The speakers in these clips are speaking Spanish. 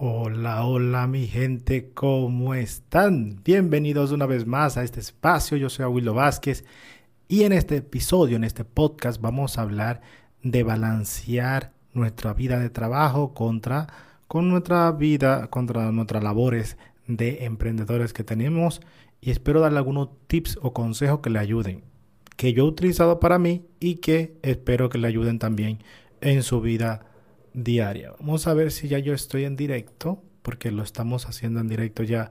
Hola, hola mi gente, ¿cómo están? Bienvenidos una vez más a este espacio. Yo soy Abuelo Vázquez y en este episodio, en este podcast, vamos a hablar de balancear nuestra vida de trabajo contra con nuestra vida, contra nuestras labores de emprendedores que tenemos y espero darle algunos tips o consejos que le ayuden, que yo he utilizado para mí y que espero que le ayuden también en su vida diaria. Vamos a ver si ya yo estoy en directo, porque lo estamos haciendo en directo ya.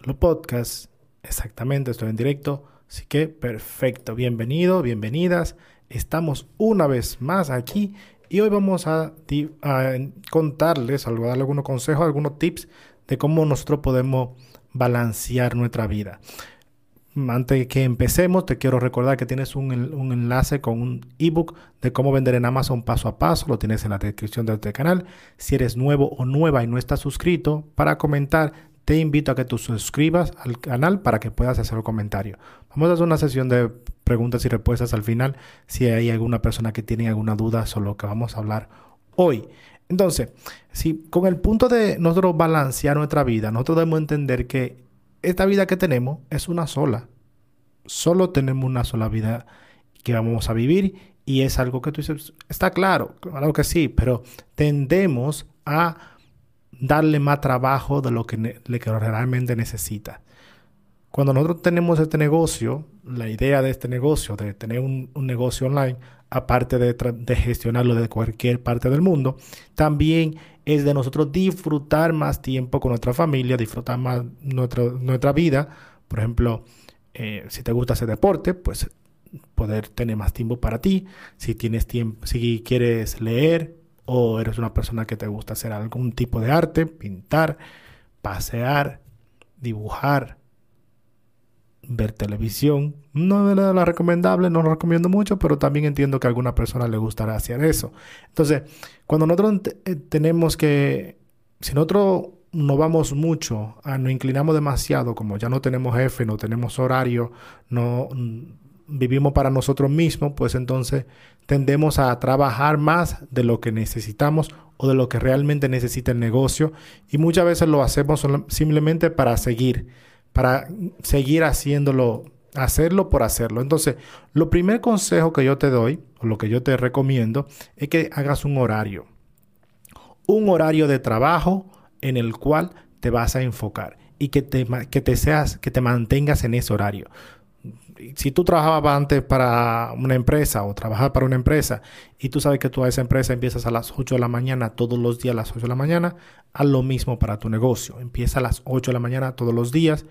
Los podcasts, exactamente, estoy en directo. Así que perfecto, bienvenido, bienvenidas. Estamos una vez más aquí y hoy vamos a, contarles, a darle algunos consejos, algunos tips de cómo nosotros podemos balancear nuestra vida. Antes que empecemos, te quiero recordar que tienes un, un enlace con un ebook de cómo vender en Amazon paso a paso. Lo tienes en la descripción de este canal. Si eres nuevo o nueva y no estás suscrito, para comentar, te invito a que tú suscribas al canal para que puedas hacer un comentario. Vamos a hacer una sesión de preguntas y respuestas al final si hay alguna persona que tiene alguna duda sobre lo que vamos a hablar hoy. Entonces, si con el punto de nosotros balancear nuestra vida, nosotros debemos entender que esta vida que tenemos es una sola. Solo tenemos una sola vida que vamos a vivir y es algo que tú dices, está claro, claro que sí, pero tendemos a darle más trabajo de lo que, realmente necesita. Cuando nosotros tenemos este negocio, la idea de este negocio, de tener un, negocio online, aparte de, de, gestionarlo de cualquier parte del mundo, también es de nosotros disfrutar más tiempo con nuestra familia, disfrutar más nuestra, vida. Por ejemplo, eh, si te gusta hacer deporte, pues poder tener más tiempo para ti. Si tienes tiempo, si quieres leer, o eres una persona que te gusta hacer algún tipo de arte, pintar, pasear, dibujar, ver televisión. No es la recomendable, no lo recomiendo mucho, pero también entiendo que a alguna persona le gustará hacer eso. Entonces, cuando nosotros eh, tenemos que, si nosotros no vamos mucho, ah, nos inclinamos demasiado, como ya no tenemos jefe, no tenemos horario, no vivimos para nosotros mismos, pues entonces tendemos a trabajar más de lo que necesitamos o de lo que realmente necesita el negocio y muchas veces lo hacemos simplemente para seguir, para seguir haciéndolo, hacerlo por hacerlo. Entonces, lo primer consejo que yo te doy o lo que yo te recomiendo es que hagas un horario. Un horario de trabajo en el cual te vas a enfocar y que te, que te seas, que te mantengas en ese horario si tú trabajabas antes para una empresa o trabajar para una empresa y tú sabes que tú a esa empresa empiezas a las 8 de la mañana todos los días a las 8 de la mañana, haz lo mismo para tu negocio. Empieza a las 8 de la mañana todos los días,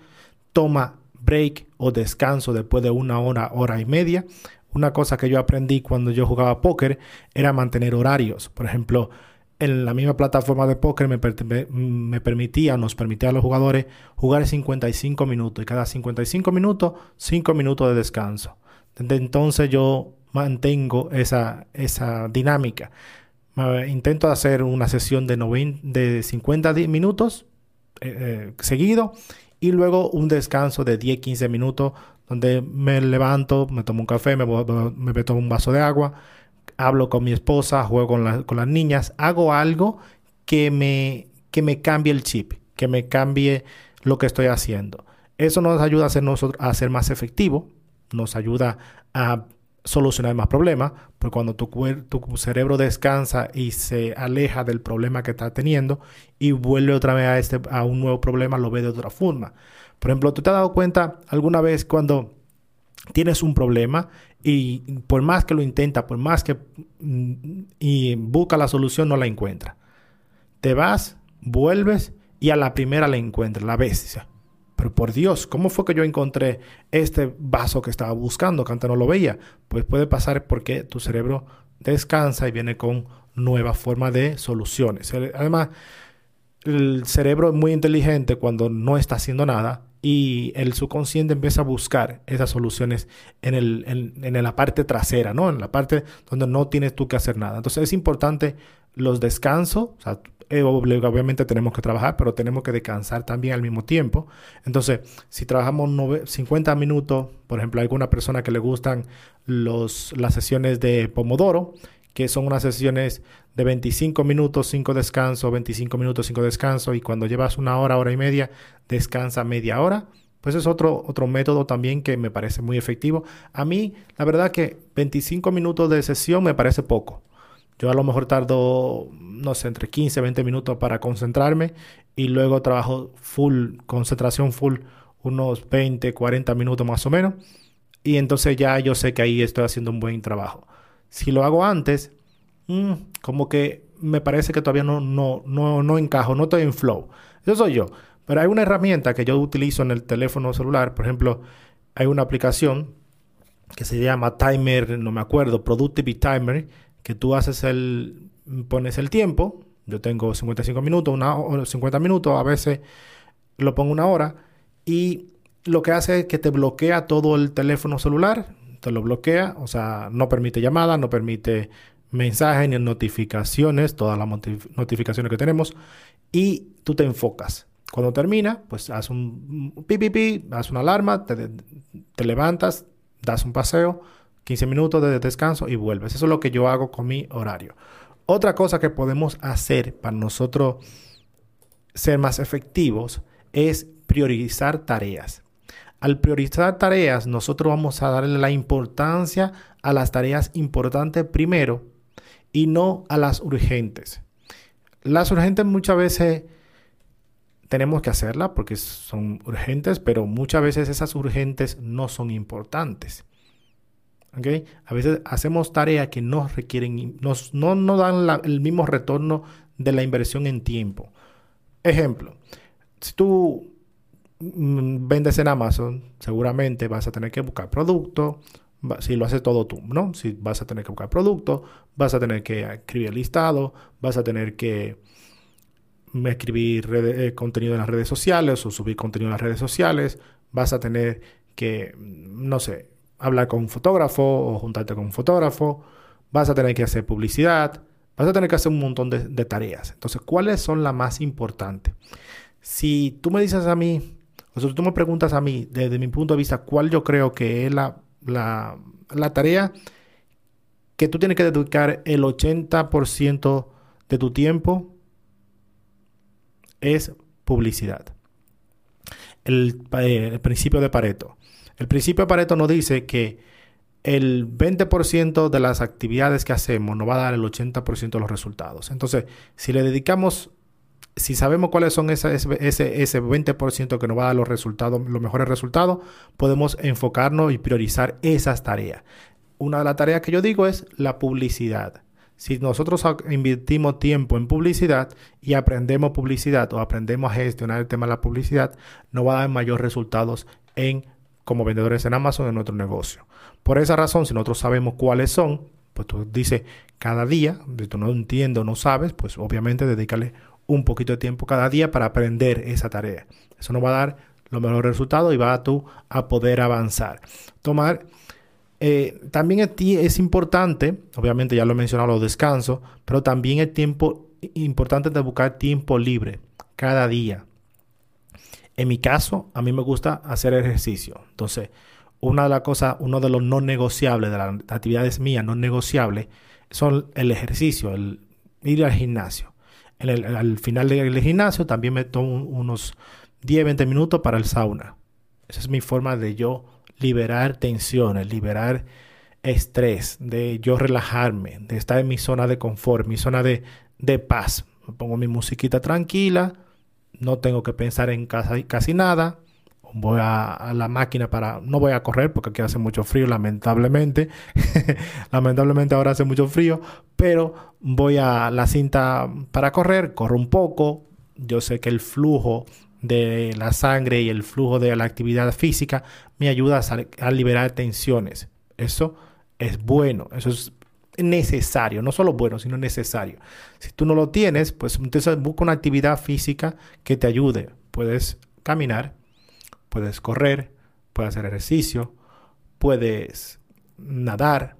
toma break o descanso después de una hora, hora y media. Una cosa que yo aprendí cuando yo jugaba póker era mantener horarios. Por ejemplo, en la misma plataforma de póker me, me, permitía, nos permitía a los jugadores jugar 55 minutos y cada 55 minutos, 5 minutos de descanso. Entonces yo mantengo esa, esa dinámica. intento hacer una sesión de, de 50 minutos eh, eh, seguido y luego un descanso de 10-15 minutos donde me levanto, me tomo un café, me, me tomo un vaso de agua hablo con mi esposa, juego con, las niñas, hago algo que me, que me cambie el chip, que me cambie lo que estoy haciendo. Eso nos ayuda a ser, a ser más efectivo, nos ayuda a solucionar más problemas, porque cuando tu, tu cerebro descansa y se aleja del problema que está teniendo y vuelve otra vez a, este, a un nuevo problema, lo ve de otra forma. Por ejemplo, ¿tú te has dado cuenta alguna vez cuando tienes un problema y por más que lo intenta, por más que mm, y busca la solución, no la encuentra. Te vas, vuelves y a la primera la encuentras, la ves. Pero por Dios, ¿cómo fue que yo encontré este vaso que estaba buscando, que antes no lo veía? Pues puede pasar porque tu cerebro descansa y viene con nueva forma de soluciones. Además, el cerebro es muy inteligente cuando no está haciendo nada y el subconsciente empieza a buscar esas soluciones en, el, en, la parte trasera, ¿no? En la parte donde no tienes tú que hacer nada. Entonces es importante los descansos, eh, obviamente tenemos que trabajar, pero tenemos que descansar también al mismo tiempo. Entonces, si trabajamos 50 minutos, por ejemplo, hay alguna persona que le gustan los, las sesiones de Pomodoro, que son unas sesiones de 25 minutos, 5 descansos, 25 minutos, 5 descansos, y cuando llevas una hora, hora y media, descansa media hora. Pues es otro, otro método también que me parece muy efectivo. A mí, la verdad que 25 minutos de sesión me parece poco. Yo a lo mejor tardo, no sé, entre 15 y 20 minutos para concentrarme y luego trabajo full, concentración full, unos 20, 40 minutos más o menos. Y entonces ya yo sé que ahí estoy haciendo un buen trabajo. Si lo hago antes, mm, como que me parece que todavía no, no, no, no encajo, no estoy en flow. Eso soy yo. Pero hay una herramienta que yo utilizo en el teléfono celular. Por ejemplo, hay una aplicación que se llama Timer, no me acuerdo, Productivity Timer, que tú haces el, pones el tiempo, yo tengo 55 minutos, una, 50 minutos, a veces lo pongo una hora, y lo que hace es que te bloquea todo el teléfono celular, te lo bloquea, o sea, no permite llamadas, no permite mensajes ni notificaciones, todas las notificaciones que tenemos, y tú te enfocas. Cuando termina, pues haz un pi, pi, pi, haz una alarma, te, te levantas, das un paseo, 15 minutos de descanso y vuelves. Eso es lo que yo hago con mi horario. Otra cosa que podemos hacer para nosotros ser más efectivos es priorizar tareas. Al priorizar tareas, nosotros vamos a darle la importancia a las tareas importantes primero y no a las urgentes. Las urgentes muchas veces tenemos que hacerlas porque son urgentes, pero muchas veces esas urgentes no son importantes. A veces hacemos tareas que no requieren, nos, no nos dan el mismo retorno de la inversión en tiempo. Ejemplo, si tú mm, vendes en Amazon, seguramente vas a tener que buscar productos, si lo haces todo tú, ¿no? Si vas a tener que buscar productos, vas a tener que escribir listado, vas a tener que escribir eh, contenido en las redes sociales o subir contenido en las redes sociales, vas a tener que, no sé, hablar con un fotógrafo o juntarte con un fotógrafo, vas a tener que hacer publicidad, vas a tener que hacer un montón de, tareas. Entonces, ¿cuáles son las más importantes? Si tú me dices a mí, o si tú me preguntas a mí, desde mi punto de vista, cuál yo creo que es la, la, la tarea que tú tienes que dedicar el 80% de tu tiempo, es publicidad. El, eh, el principio de Pareto. El principio de Pareto nos dice que el 20% de las actividades que hacemos nos va a dar el 80% de los resultados. Entonces, si le dedicamos, si sabemos cuáles son ese, ese, ese 20% que nos va a dar los resultados, los mejores resultados, podemos enfocarnos y priorizar esas tareas. Una de las tareas que yo digo es la publicidad. Si nosotros invertimos tiempo en publicidad y aprendemos publicidad o aprendemos a gestionar el tema de la publicidad, nos va a dar mayores resultados en como vendedores en Amazon en nuestro negocio. Por esa razón, si nosotros sabemos cuáles son, pues tú dices cada día, si tú no entiendes o no sabes, pues obviamente dedícale un poquito de tiempo cada día para aprender esa tarea. Eso nos va a dar los mejores resultados y va a tú a poder avanzar. Tomar eh, también es, es importante, obviamente ya lo he mencionado, los descansos, pero también es tiempo importante de buscar tiempo libre cada día. En mi caso, a mí me gusta hacer ejercicio. Entonces, una de las cosas, uno de los no negociables, de las actividades mías no negociables, son el ejercicio, el ir al gimnasio. al final del gimnasio también me tomo unos 10, 20 minutos para el sauna. Esa es mi forma de yo liberar tensiones, liberar estrés, de yo relajarme, de estar en mi zona de confort, mi zona de, de paz. Me pongo mi musiquita tranquila, no tengo que pensar en casi, casi nada. Voy a, la máquina para... No voy a correr porque aquí hace mucho frío, lamentablemente. lamentablemente ahora hace mucho frío. Pero voy a la cinta para correr, corro un poco. Yo sé que el flujo de la sangre y el flujo de la actividad física me ayuda a, a liberar tensiones. Eso es bueno, eso es necesario, no solo bueno, sino necesario. Si tú no lo tienes, pues entonces busca una actividad física que te ayude. Puedes caminar, puedes correr, puedes hacer ejercicio, puedes nadar,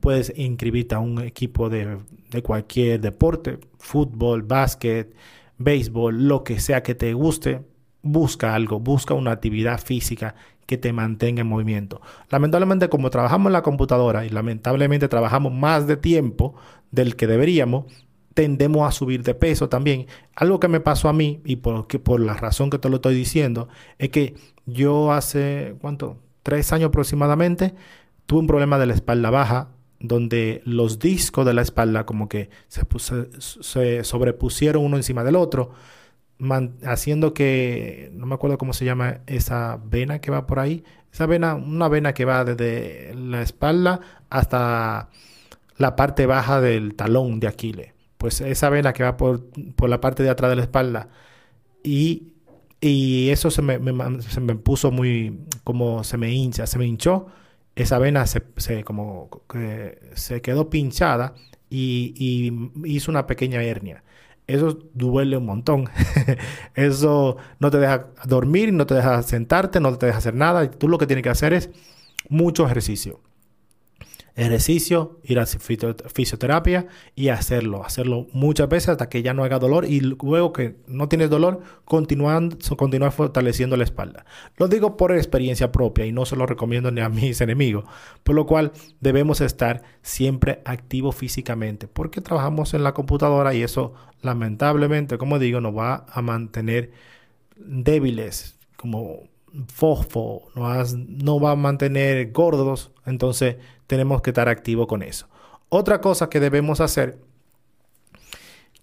puedes inscribirte a un equipo de, de cualquier deporte, fútbol, básquet, béisbol, lo que sea que te guste, busca algo, busca una actividad física que te mantenga en movimiento. Lamentablemente, como trabajamos en la computadora y lamentablemente trabajamos más de tiempo del que deberíamos, tendemos a subir de peso también. Algo que me pasó a mí y por, por la razón que te lo estoy diciendo es que yo hace, ¿cuánto? Tres años aproximadamente tuve un problema de la espalda baja donde los discos de la espalda como que se, se sobrepusieron uno encima del otro, haciendo que, no me acuerdo cómo se llama esa vena que va por ahí, esa vena, una vena que va desde la espalda hasta la parte baja del talón de Aquiles. Pues esa vena que va por, la parte de atrás de la espalda. Y, eso se me, se me, puso muy, como se me hincha, se me hinchó, esa vena se, se como, se quedó pinchada y, y hizo una pequeña hernia. Eso duele un montón. eso no te deja dormir, no te deja sentarte, no te deja hacer nada. Tú lo que tienes que hacer es mucho ejercicio ejercicio, ir a fisioterapia y hacerlo, hacerlo muchas veces hasta que ya no haga dolor y luego que no tienes dolor, continuando, continuar fortaleciendo la espalda. Lo digo por experiencia propia y no se lo recomiendo ni a mis enemigos, por lo cual debemos estar siempre activos físicamente, porque trabajamos en la computadora y eso lamentablemente, como digo, nos va a mantener débiles, como fosfo, no va a mantener gordos, entonces tenemos que estar activos con eso. Otra cosa que debemos hacer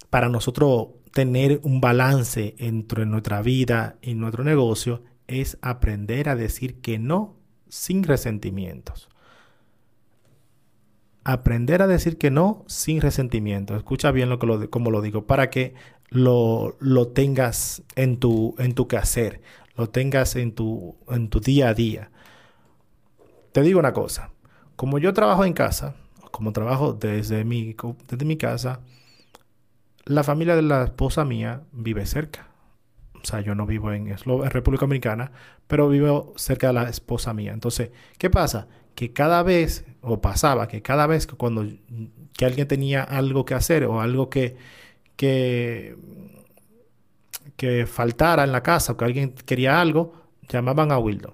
para nosotros tener un balance entre nuestra vida y nuestro negocio es aprender a decir que no sin resentimientos. Aprender a decir que no sin resentimientos. Escucha bien lo que lo, como lo digo, para que lo, lo tengas en tu, en tu lo tengas en tu, en tu día a día. Te digo una cosa, como yo trabajo en casa, como trabajo desde mi, desde mi casa, la familia de la esposa mía vive cerca. O sea, yo no vivo en, en República Dominicana, pero vivo cerca de la esposa mía. Entonces, ¿qué pasa? Que cada vez, o pasaba, que cada vez que cuando que alguien tenía algo que hacer o algo que, que, que faltara en la casa o que alguien quería algo, llamaban a Wildo.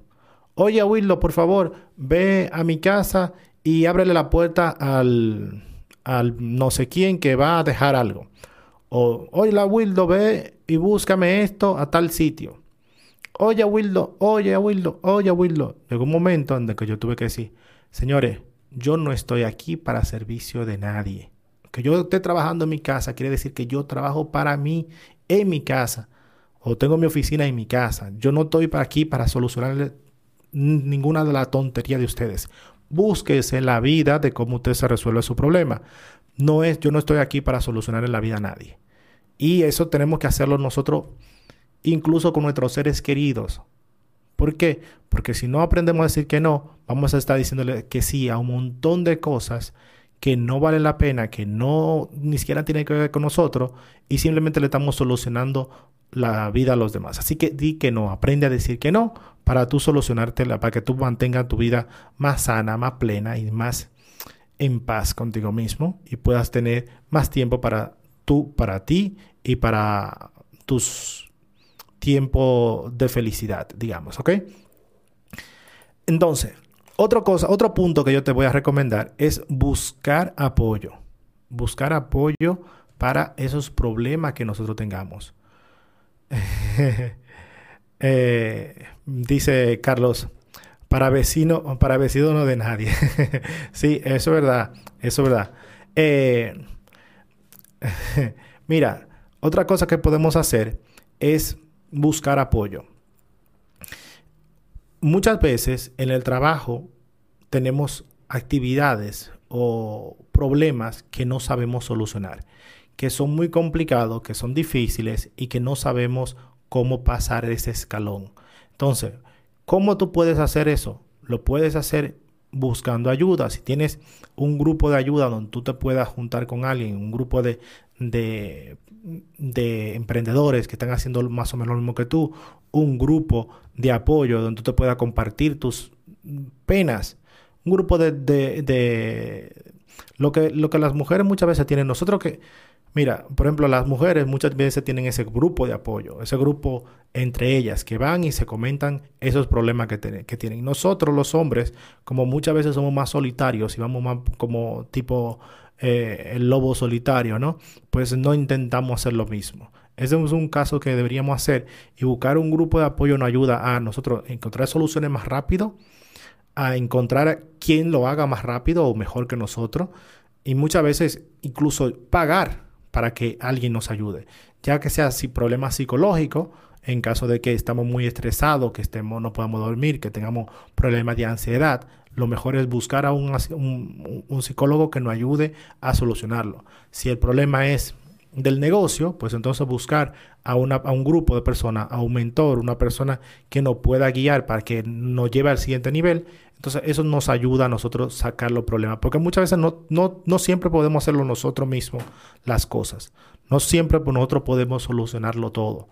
Oye, Wildo, por favor, ve a mi casa y ábrele la puerta al, al no sé quién que va a dejar algo. O, oye, Wildo, ve y búscame esto a tal sitio. Oye, Wildo, oye, Wildo, oye, Wildo. Llegó un momento en que yo tuve que decir, señores, yo no estoy aquí para servicio de nadie. Que yo esté trabajando en mi casa quiere decir que yo trabajo para mí en mi casa. O tengo mi oficina en mi casa. Yo no estoy aquí para solucionar ninguna de las tonterías de ustedes. Búsquese la vida de cómo usted se resuelve su problema. No es, yo no estoy aquí para solucionar la vida a nadie. Y eso tenemos que hacerlo nosotros, incluso con nuestros seres queridos. ¿Por qué? Porque si no aprendemos a decir que no, vamos a estar diciéndole que sí a un montón de cosas que no valen la pena, que no ni siquiera tienen que ver con nosotros y simplemente le estamos solucionando la vida a los demás. Así que di que no, aprende a decir que no para tú solucionártela, para que tú mantengas tu vida más sana, más plena y más en paz contigo mismo y puedas tener más tiempo para tú, para ti y para tus tiempos de felicidad, digamos, ¿ok? Entonces, otra cosa, otro punto que yo te voy a recomendar es buscar apoyo. Buscar apoyo para esos problemas que nosotros tengamos. Eh, dice Carlos, para vecino, para vecino no de nadie. sí, eso es verdad, eso es verdad. Eh, mira, otra cosa que podemos hacer es buscar apoyo. Muchas veces en el trabajo tenemos actividades o problemas que no sabemos solucionar que son muy complicados, que son difíciles y que no sabemos cómo pasar ese escalón. Entonces, ¿cómo tú puedes hacer eso? Lo puedes hacer buscando ayuda. Si tienes un grupo de ayuda donde tú te puedas juntar con alguien, un grupo de, de, de emprendedores que están haciendo más o menos lo mismo que tú, un grupo de apoyo donde tú te puedas compartir tus penas, un grupo de, de, de, lo, que, lo que las mujeres muchas veces tienen. Nosotros que, mira, por ejemplo, las mujeres muchas veces tienen ese grupo de apoyo, ese grupo entre ellas que van y se comentan esos problemas que, tienen. Nosotros los hombres, como muchas veces somos más solitarios y vamos más como tipo eh, el lobo solitario, ¿no? Pues no intentamos hacer lo mismo. Ese es un caso que deberíamos hacer y buscar un grupo de apoyo nos ayuda a nosotros encontrar soluciones más rápido, a encontrar quién lo haga más rápido o mejor que nosotros y muchas veces incluso pagar para que alguien nos ayude, ya que sea si problema psicológico, en caso de que estamos muy estresados, que estemos no podamos dormir, que tengamos problemas de ansiedad, lo mejor es buscar a un, un, psicólogo que nos ayude a solucionarlo. Si el problema es del negocio, pues entonces buscar a, a un grupo de personas, a un mentor, una persona que nos pueda guiar para que nos lleve al siguiente nivel. Entonces eso nos ayuda a nosotros sacar los problemas, porque muchas veces no, no, no siempre podemos hacerlo nosotros mismos las cosas. No siempre nosotros podemos solucionarlo todo.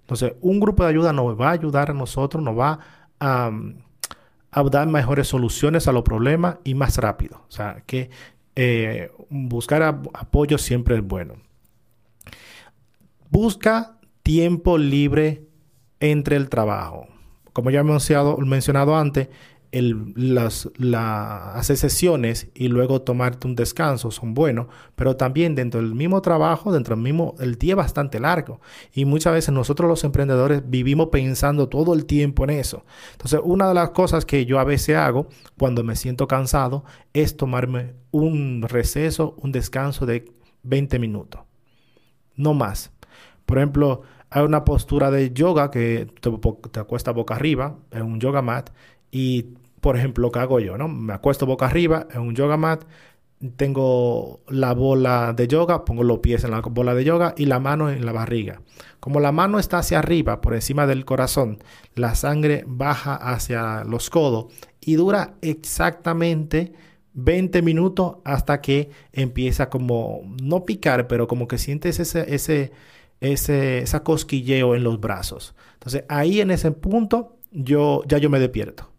Entonces un grupo de ayuda nos va a ayudar a nosotros, nos va a a dar mejores soluciones a los problemas y más rápido. O sea, que eh, buscar apoyo siempre es bueno. Busca tiempo libre entre el trabajo. Como ya he mencionado, antes, hacer sesiones y luego tomarte un descanso son buenos, pero también dentro del mismo trabajo, dentro del mismo, el día es bastante largo. Y muchas veces nosotros los emprendedores vivimos pensando todo el tiempo en eso. Entonces, una de las cosas que yo a veces hago cuando me siento cansado es tomarme un receso, un descanso de 20 minutos. No más. Por ejemplo, hay una postura de yoga que te, te boca arriba en un yoga mat y por ejemplo, lo hago yo, ¿no? Me acuesto boca arriba en un yoga mat, tengo la bola de yoga, pongo los pies en la bola de yoga y la mano en la barriga. Como la mano está hacia arriba, por encima del corazón, la sangre baja hacia los codos y dura exactamente 20 minutos hasta que empieza como, no picar, pero como que sientes ese, ese, ese, esa cosquilleo en los brazos. Entonces ahí en ese punto yo ya yo me despierto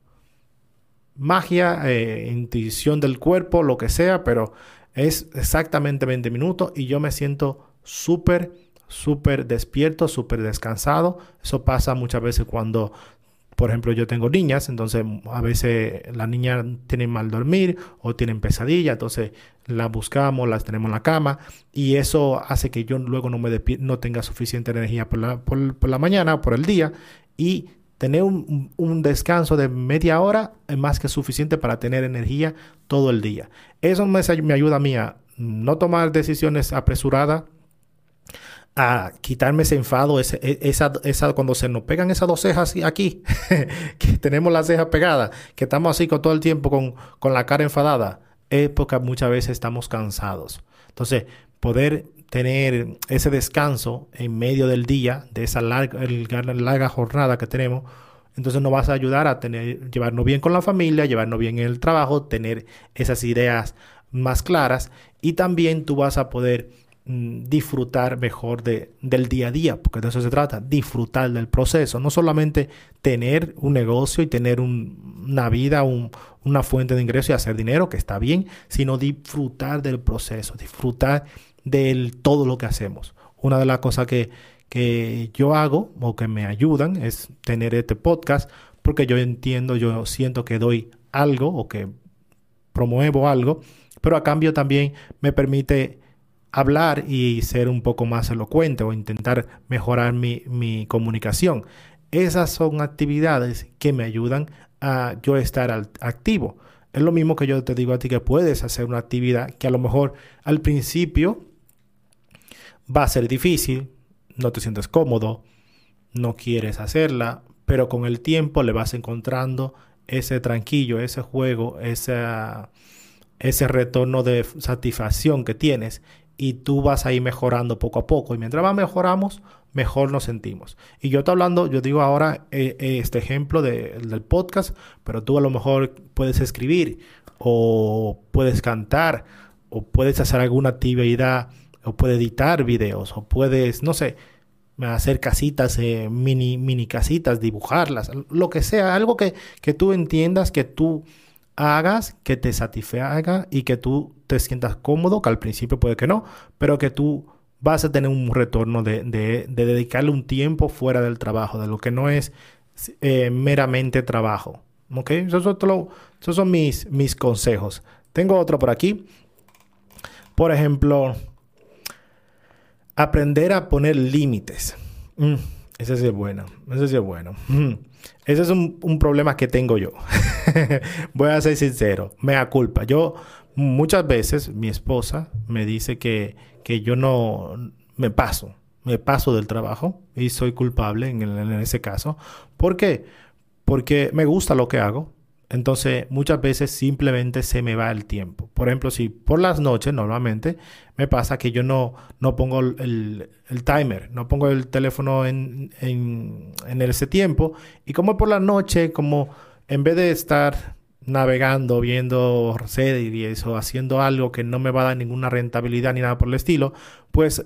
magia, eh, intuición del cuerpo, lo que sea, pero es exactamente 20 minutos y yo me siento súper, súper despierto, súper descansado. Eso pasa muchas veces cuando, por ejemplo, yo tengo niñas, entonces a veces las niñas tienen mal dormir o tienen pesadilla, entonces las buscamos, las tenemos en la cama y eso hace que yo luego no, me no tenga suficiente energía por la, por, por la mañana, por el día y tener un, descanso de media hora es más que suficiente para tener energía todo el día. Eso me, me ayuda a mí a no tomar decisiones apresuradas, a quitarme ese enfado, ese, e, esa, esa, cuando se nos pegan esas dos cejas aquí, que tenemos las cejas pegadas, que estamos así con todo el tiempo con, con la cara enfadada, es porque muchas veces estamos cansados. Entonces, poder tener ese descanso en medio del día, de esa larga, larga jornada que tenemos, entonces nos vas a ayudar a tener, llevarnos bien con la familia, llevarnos bien en el trabajo, tener esas ideas más claras y también tú vas a poder disfrutar mejor de, del día a día, porque de eso se trata, disfrutar del proceso, no solamente tener un negocio y tener una vida, una fuente de ingreso y hacer dinero, que está bien, sino disfrutar del proceso, disfrutar de todo lo que hacemos. Una de las cosas que, que yo hago o que me ayudan es tener este podcast porque yo entiendo, yo siento que doy algo o que promuevo algo, pero a cambio también me permite hablar y ser un poco más elocuente o intentar mejorar mi, mi comunicación. Esas son actividades que me ayudan a yo estar activo. Es lo mismo que yo te digo a ti que puedes hacer una actividad que a lo mejor al principio Va a ser difícil, no te sientes cómodo, no quieres hacerla, pero con el tiempo le vas encontrando ese tranquillo, ese juego, ese, ese retorno de satisfacción que tienes y tú vas a ir mejorando poco a poco. Y mientras más mejoramos, mejor nos sentimos. Y yo estoy hablando, yo digo ahora eh, eh, este ejemplo del podcast, pero tú a lo mejor puedes escribir o puedes cantar o puedes hacer alguna actividad o puedes editar videos, o puedes, no sé, hacer casitas, eh, mini, mini casitas, dibujarlas, lo que sea, algo que, que tú entiendas, que tú hagas, que te satisfaga y que tú te sientas cómodo, que al principio puede que no, pero que tú vas a tener un retorno de, de, dedicarle un tiempo fuera del trabajo, de lo que no es eh, meramente trabajo. ¿Ok? Esos, esos son mis, mis consejos. Tengo otro por aquí. Por ejemplo, aprender a poner límites. Mm, ese sí es bueno. Ese sí es bueno. Mm, ese es un, un, problema que tengo yo. Voy a ser sincero. Me da culpa. Yo muchas veces mi esposa me dice que, que yo no me paso. Me paso del trabajo y soy culpable en, en ese caso. ¿Por qué? Porque me gusta lo que hago entonces, muchas veces simplemente se me va el tiempo. Por ejemplo, si por las noches normalmente me pasa que yo no, no pongo el, timer, no pongo el teléfono en, en, ese tiempo. Y como por la noche, como en vez de estar navegando, viendo series o haciendo algo que no me va a dar ninguna rentabilidad ni nada por el estilo, pues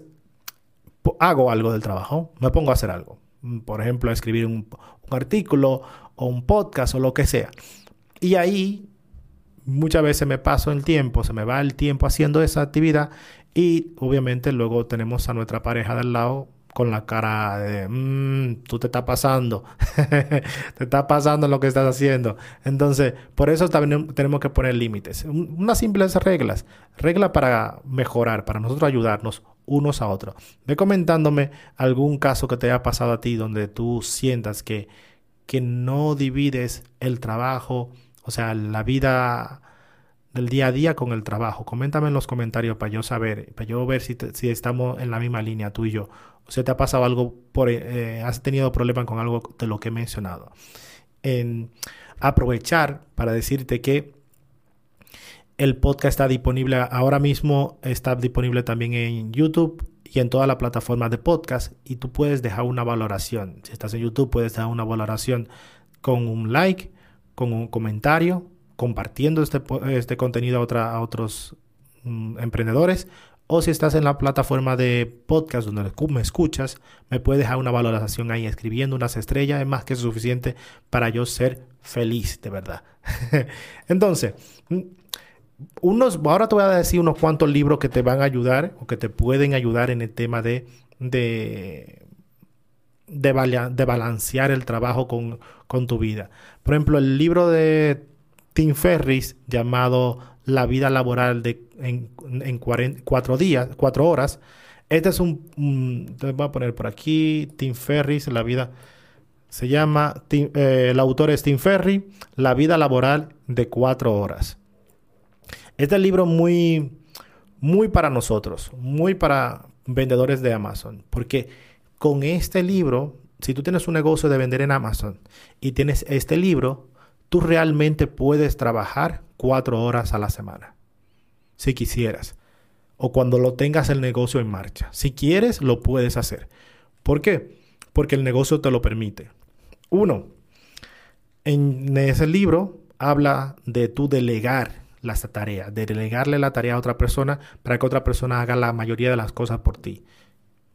hago algo del trabajo, me pongo a hacer algo. Por ejemplo, a escribir un, un artículo o un podcast o lo que sea. Y ahí muchas veces me paso el tiempo, se me va el tiempo haciendo esa actividad y obviamente luego tenemos a nuestra pareja del lado con la cara de, mmm, tú te estás pasando, te está pasando lo que estás haciendo. Entonces, por eso también tenemos que poner límites. Unas simples reglas, reglas para mejorar, para nosotros ayudarnos unos a otros. Ve comentándome algún caso que te haya pasado a ti donde tú sientas que, que no divides el trabajo, o sea, la vida del día a día con el trabajo. Coméntame en los comentarios para yo saber, para yo ver si, si estamos en la misma línea tú y yo. O sea, te ha pasado algo, por, eh, has tenido problemas con algo de lo que he mencionado. En aprovechar para decirte que el podcast está disponible ahora mismo, está disponible también en YouTube y en todas las plataformas de podcast y tú puedes dejar una valoración. Si estás en YouTube, puedes dejar una valoración con un like con un comentario, compartiendo este, este contenido a otros mm, emprendedores. O si estás en la plataforma de podcast donde me escuchas, me puedes dejar una valoración ahí escribiendo unas estrellas. Es más que suficiente para yo ser feliz, de verdad. Entonces, mm, unos, ahora te voy a decir unos cuantos libros que te van a ayudar o que te pueden ayudar en el tema de, de de, balancear el trabajo con, tu vida. Por ejemplo, el libro de Tim Ferris llamado La vida laboral de, en, en cuatro días, cuatro horas. Este es un, te voy a poner por aquí, Tim Ferris, La vida, se llama, eh, el autor es Tim Ferris, La vida laboral de cuatro horas. Este libro muy, muy para nosotros, muy para vendedores de Amazon, porque con este libro, si tú tienes un negocio de vender en Amazon y tienes este libro, tú realmente puedes trabajar cuatro horas a la semana, si quisieras, o cuando lo tengas el negocio en marcha. Si quieres, lo puedes hacer. ¿Por qué? Porque el negocio te lo permite. Uno, en ese libro habla de tú delegar las tareas, de delegarle la tarea a otra persona para que otra persona haga la mayoría de las cosas por ti.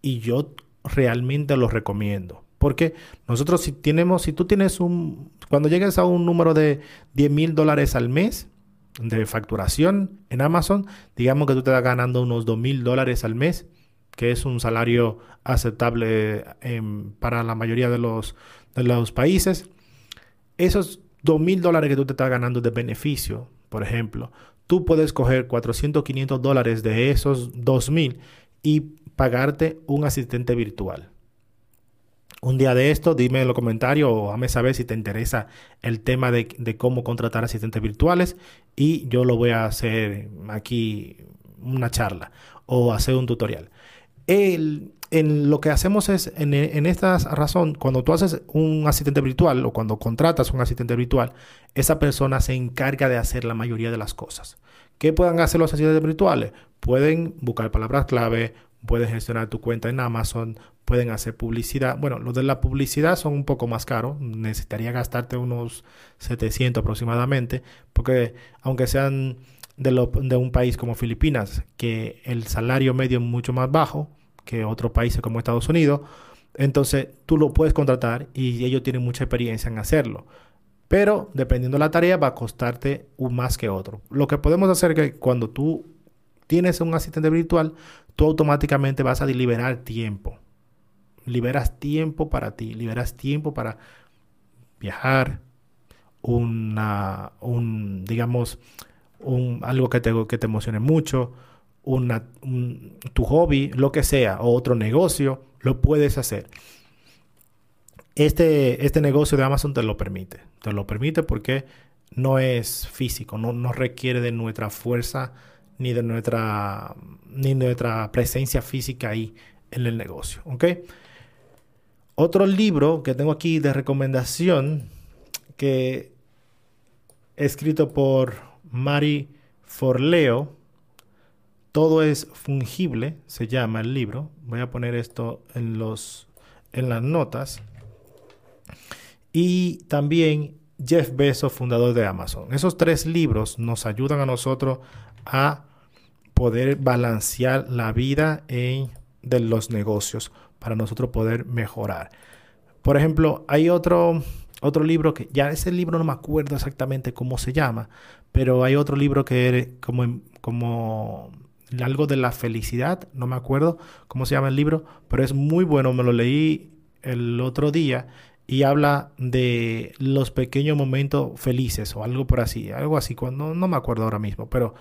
Y yo realmente lo recomiendo. Porque nosotros si tenemos, si tú tienes un, cuando llegues a un número de 10 mil dólares al mes de facturación en Amazon, digamos que tú te estás ganando unos 2 mil dólares al mes, que es un salario aceptable em, para la mayoría de los, de los países. Esos 2 mil dólares que tú te estás ganando de beneficio, por ejemplo, tú puedes coger 400, 500 dólares de esos 2 mil y pagarte un asistente virtual. Un día de esto, dime en los comentarios o hazme saber si te interesa el tema de, cómo contratar asistentes virtuales y yo lo voy a hacer aquí una charla o hacer un tutorial. El, en lo que hacemos es, en, en, esta razón, cuando tú haces un asistente virtual o cuando contratas un asistente virtual, esa persona se encarga de hacer la mayoría de las cosas. ¿Qué pueden hacer los asistentes virtuales? Pueden buscar palabras clave, puedes gestionar tu cuenta en Amazon, pueden hacer publicidad. Bueno, los de la publicidad son un poco más caros, necesitaría gastarte unos 700 aproximadamente, porque aunque sean de, un país como Filipinas, que el salario medio es mucho más bajo que otros países como Estados Unidos, entonces tú lo puedes contratar y ellos tienen mucha experiencia en hacerlo. Pero dependiendo de la tarea va a costarte un más que otro. Lo que podemos hacer es que cuando tú tienes un asistente virtual, tú automáticamente vas a liberar tiempo. Liberas tiempo para ti, liberas tiempo para viajar, un, digamos, un, algo que te, que te emocione mucho, una, tu hobby, lo que sea, o otro negocio, lo puedes hacer. Este, este negocio de Amazon te lo permite. Te lo permite porque no es físico, no, no requiere de nuestra fuerza ni de nuestra, ni nuestra presencia física ahí en el negocio. Otro libro que tengo aquí de recomendación que escrito por Mari Forleo, todo es fungible, se llama el libro. Voy a poner esto en, los, en las notas. Y también Jeff Bezos, fundador de Amazon. Esos tres libros nos ayudan a nosotros a poder balancear la vida en, de los negocios para nosotros poder mejorar. Por ejemplo, hay otro, otro libro que ya ese libro no me acuerdo exactamente cómo se llama, pero hay otro libro que como, como algo de la felicidad, no me acuerdo cómo se llama el libro, pero es muy bueno, me lo leí el otro día y habla de los pequeños momentos felices o algo por así, algo así, cuando, no me acuerdo ahora mismo, pero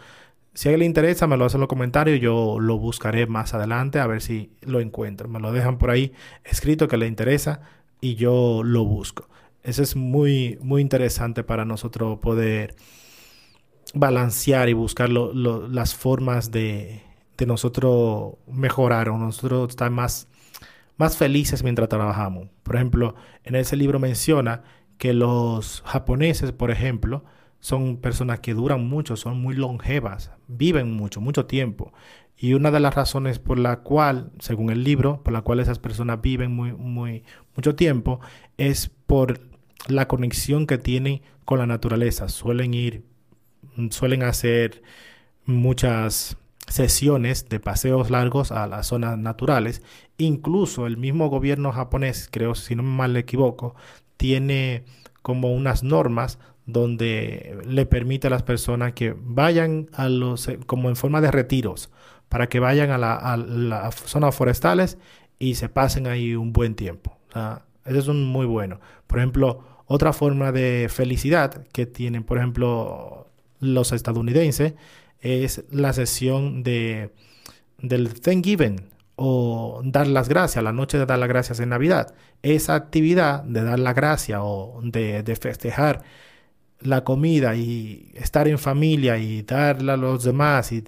si a alguien le interesa, me lo hace en los comentarios, yo lo buscaré más adelante a ver si lo encuentro, me lo dejan por ahí escrito que le interesa y yo lo busco. Eso es muy, muy interesante para nosotros poder balancear y buscar las formas de, de, nosotros mejorar o nosotros estar más, más felices mientras trabajamos. Por ejemplo, en ese libro menciona que los japoneses, por ejemplo, son personas que duran mucho, son muy longevas, viven mucho, mucho tiempo. Y una de las razones por la cual, según el libro, por la cual esas personas viven muy, muy, mucho tiempo, es por la conexión que tienen con la naturaleza. Suelen ir suelen hacer muchas sesiones de paseos largos a las zonas naturales. Incluso el mismo gobierno japonés, creo si no mal equivoco, tiene como unas normas donde le permite a las personas que vayan a los, como en forma de retiros, para que vayan a, las zonas forestales y se pasen ahí un buen tiempo. eso es un muy bueno. Por ejemplo, otra forma de felicidad que tienen, por ejemplo, los estadounidenses es la sesión de, del Thanksgiving o dar las gracias, la noche de dar las gracias en Navidad. Esa actividad de dar las gracias o de, festejar la comida y estar en familia y darle a los demás y,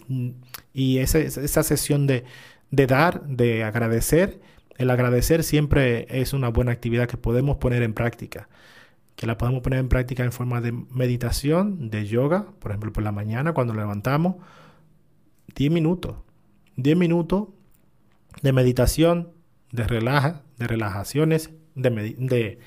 y esa, esa sesión de, de dar, de agradecer, el agradecer siempre es una buena actividad que podemos poner en práctica que la podemos poner en práctica en forma de meditación, de yoga, por ejemplo, por la mañana cuando levantamos, 10 minutos, 10 minutos de meditación, de relaja, de relajaciones, de, de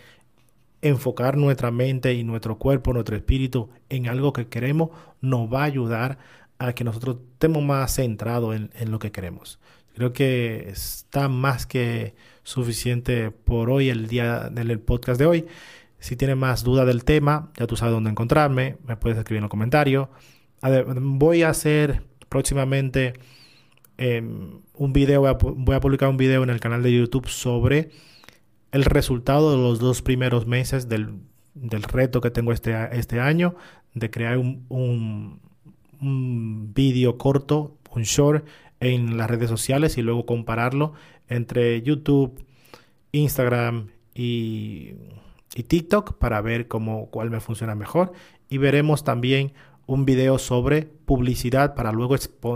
enfocar nuestra mente y nuestro cuerpo, nuestro espíritu en algo que queremos, nos va a ayudar a que nosotros estemos más centrados en, en lo que queremos. Creo que está más que suficiente por hoy, el día del podcast de hoy. Si tienes más dudas del tema, ya tú sabes dónde encontrarme, me puedes escribir en los comentarios. voy a hacer próximamente em, un video, voy a, publicar un video en el canal de YouTube sobre el resultado de los dos primeros meses del, reto que tengo este, este año de crear un, un, un vídeo corto, un short en las redes sociales y luego compararlo entre YouTube, Instagram y y TikTok para ver cómo, cuál me funciona mejor. Y veremos también un video sobre publicidad para luego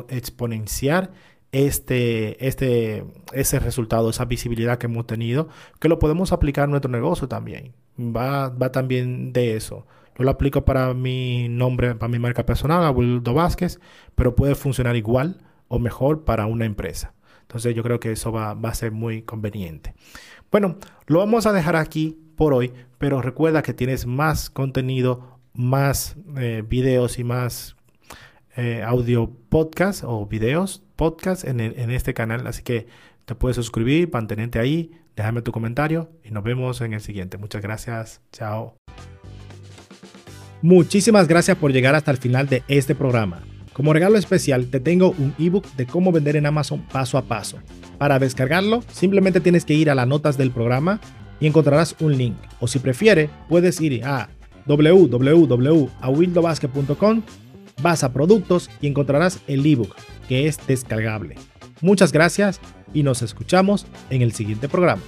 exponenciar este, este, ese resultado, esa visibilidad que hemos tenido, que lo podemos aplicar en nuestro negocio también. Va, va también de eso. Yo lo aplico para mi nombre, para mi marca personal, Abuelo Vázquez, pero puede funcionar igual o mejor para una empresa. Entonces yo creo que eso va, va a ser muy conveniente. Bueno, lo vamos a dejar aquí por hoy, pero recuerda que tienes más contenido, más eh, videos y más eh, audio podcast o videos podcast en, en este canal. Así que te puedes suscribir, mantenerte ahí, déjame tu comentario y nos vemos en el siguiente. Muchas gracias. Chao. Muchísimas gracias por llegar hasta el final de este programa. Como regalo especial te tengo un ebook de cómo vender en Amazon paso a paso. Para descargarlo, simplemente tienes que ir a las notas del programa y encontrarás un link. O si prefiere, puedes ir a www.awildobasket.com, vas a productos y encontrarás el ebook que es descargable. Muchas gracias y nos escuchamos en el siguiente programa.